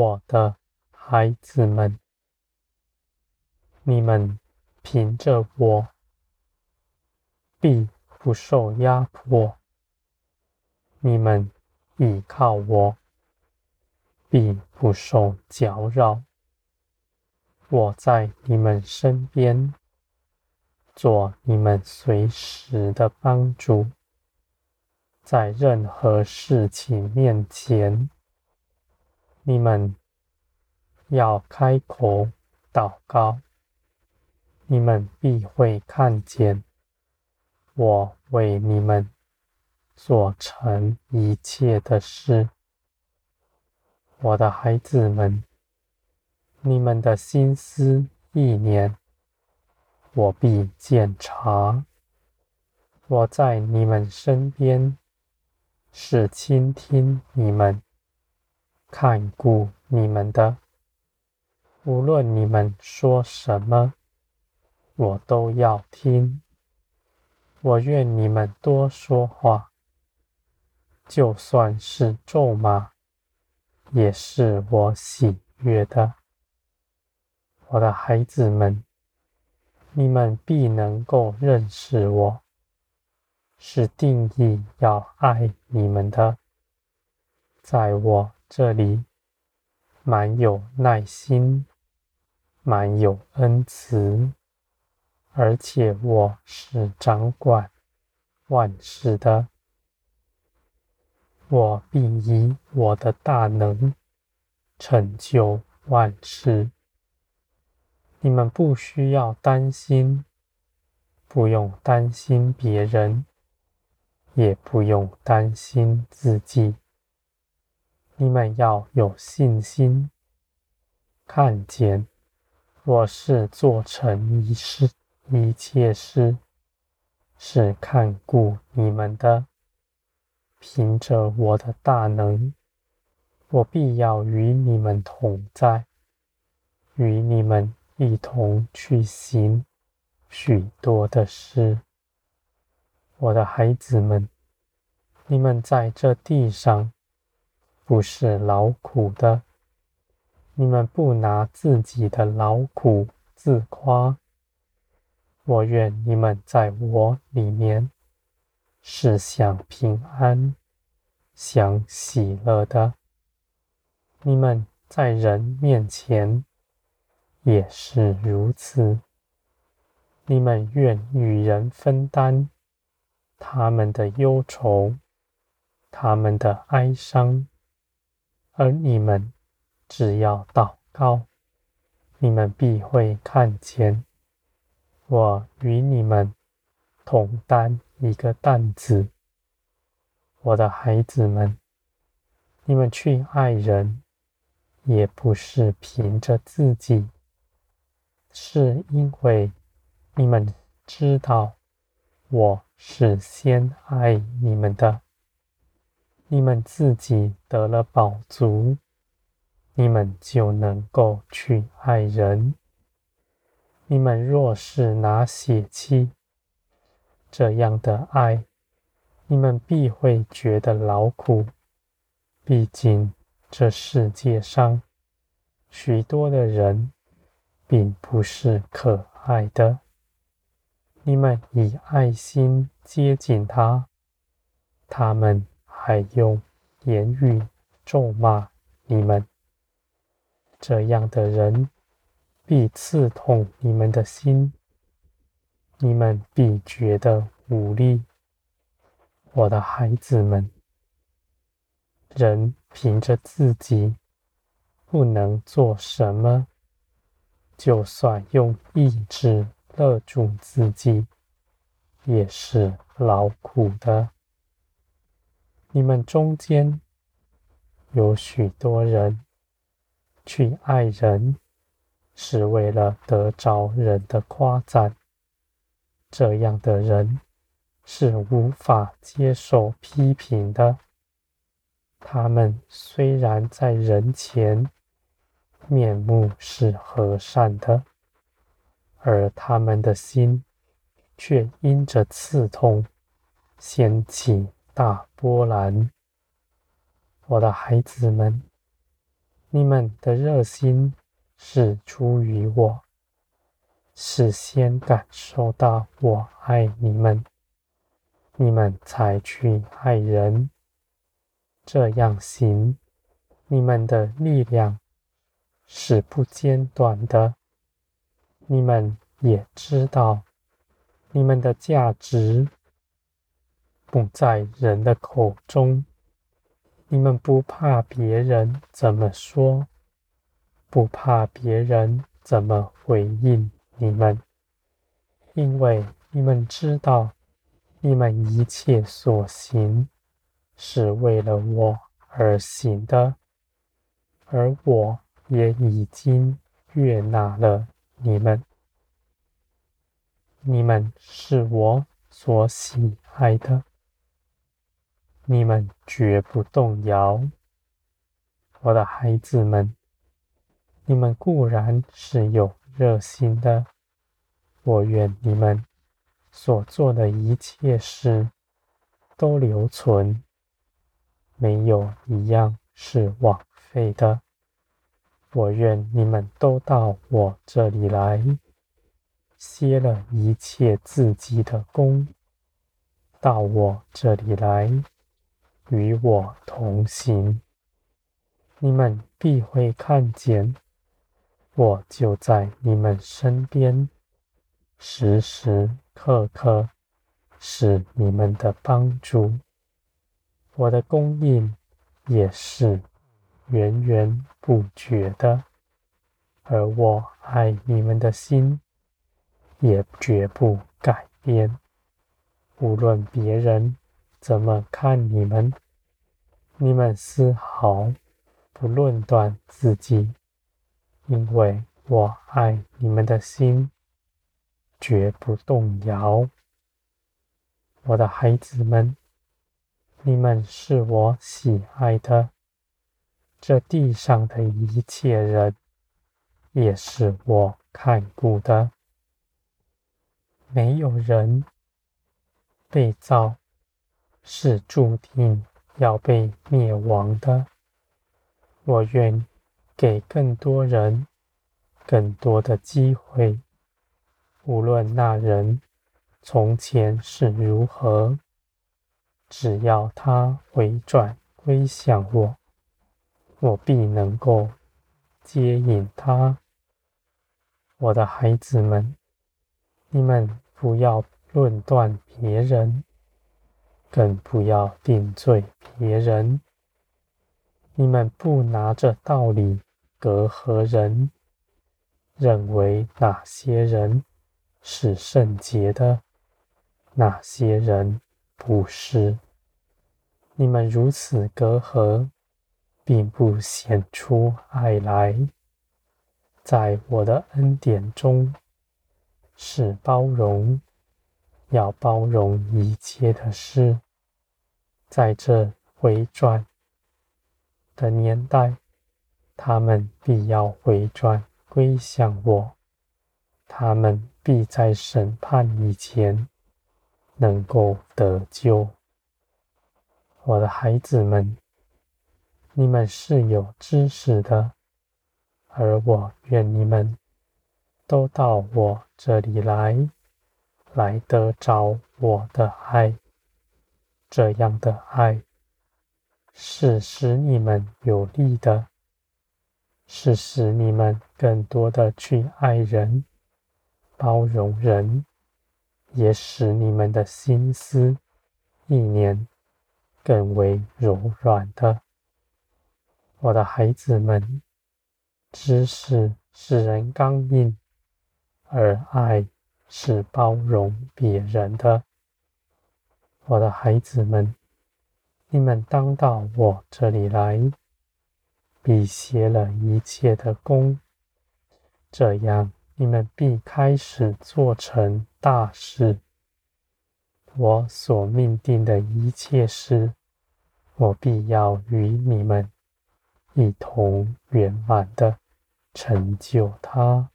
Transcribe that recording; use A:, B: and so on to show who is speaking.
A: 我的孩子们，你们凭着我，必不受压迫；你们倚靠我，必不受搅扰。我在你们身边，做你们随时的帮助，在任何事情面前，你们要开口祷告，你们必会看见我为你们做成一切的事。我的孩子们，你们的心思意念，我必检查。我在你们身边，是倾听你们。看顾你们的，无论你们说什么，我都要听。我愿你们多说话，就算是咒骂，也是我喜悦的。我的孩子们，你们必能够认识我，是定义要爱你们的，在我。这里满有耐心，满有恩慈，而且我是掌管万事的。我必以我的大能成就万事。你们不需要担心，不用担心别人，也不用担心自己。你们要有信心，看见我是做成一事一切事，是看顾你们的。凭着我的大能，我必要与你们同在，与你们一同去行许多的事。我的孩子们，你们在这地上。不是劳苦的，你们不拿自己的劳苦自夸。我愿你们在我里面是享平安、享喜乐的。你们在人面前也是如此。你们愿与人分担他们的忧愁、他们的哀伤。而你们只要祷告，你们必会看见我与你们同担一个担子。我的孩子们，你们去爱人，也不是凭着自己，是因为你们知道我是先爱你们的。你们自己得了饱足，你们就能够去爱人。你们若是拿血气这样的爱，你们必会觉得劳苦。毕竟这世界上许多的人并不是可爱的。你们以爱心接近他，他们。还用言语咒骂你们，这样的人必刺痛你们的心，你们必觉得无力。我的孩子们，人凭着自己不能做什么，就算用意志勒住自己，也是劳苦的。你们中间有许多人去爱人，是为了得着人的夸赞。这样的人是无法接受批评的。他们虽然在人前面目是和善的，而他们的心却因着刺痛掀起大波澜，我的孩子们，你们的热心是出于我，是先感受到我爱你们，你们才去爱人。这样行，你们的力量是不间断的。你们也知道，你们的价值不在人的口中。你们不怕别人怎么说，不怕别人怎么回应你们，因为你们知道，你们一切所行是为了我而行的，而我也已经悦纳了你们。你们是我所喜爱的。你们绝不动摇，我的孩子们。你们固然是有热心的，我愿你们所做的一切事都留存，没有一样是枉费的。我愿你们都到我这里来，歇了一切自己的工，到我这里来。与我同行，你们必会看见，我就在你们身边，时时刻刻是你们的帮助。我的供应也是源源不绝的，而我爱你们的心也绝不改变，无论别人。怎么看你们？你们丝毫不论断自己，因为我爱你们的心绝不动摇。我的孩子们，你们是我喜爱的，这地上的一切人也是我看顾的，没有人被造。是注定要被灭亡的。我愿给更多人更多的机会，无论那人从前是如何，只要他回转归向我，我必能够接引他。我的孩子们，你们不要论断别人。更不要定罪别人。你们不拿着道理隔阂人，认为哪些人是圣洁的，哪些人不是。你们如此隔阂，并不显出爱来。在我的恩典中，是包容。要包容一切的事，在这回转的年代，他们必要回转归向我，他们必在审判以前能够得救。我的孩子们，你们是有知识的，而我愿你们都到我这里来。来得着我的爱，这样的爱是使你们有力的，是使你们更多的去爱人、包容人，也使你们的心思意念更为柔软的。我的孩子们，知识使人刚硬，而爱。是包容别人的，我的孩子们，你们当到我这里来，必歇了一切的功，这样你们必开始做成大事。我所命定的一切事，我必要与你们一同圆满的成就它。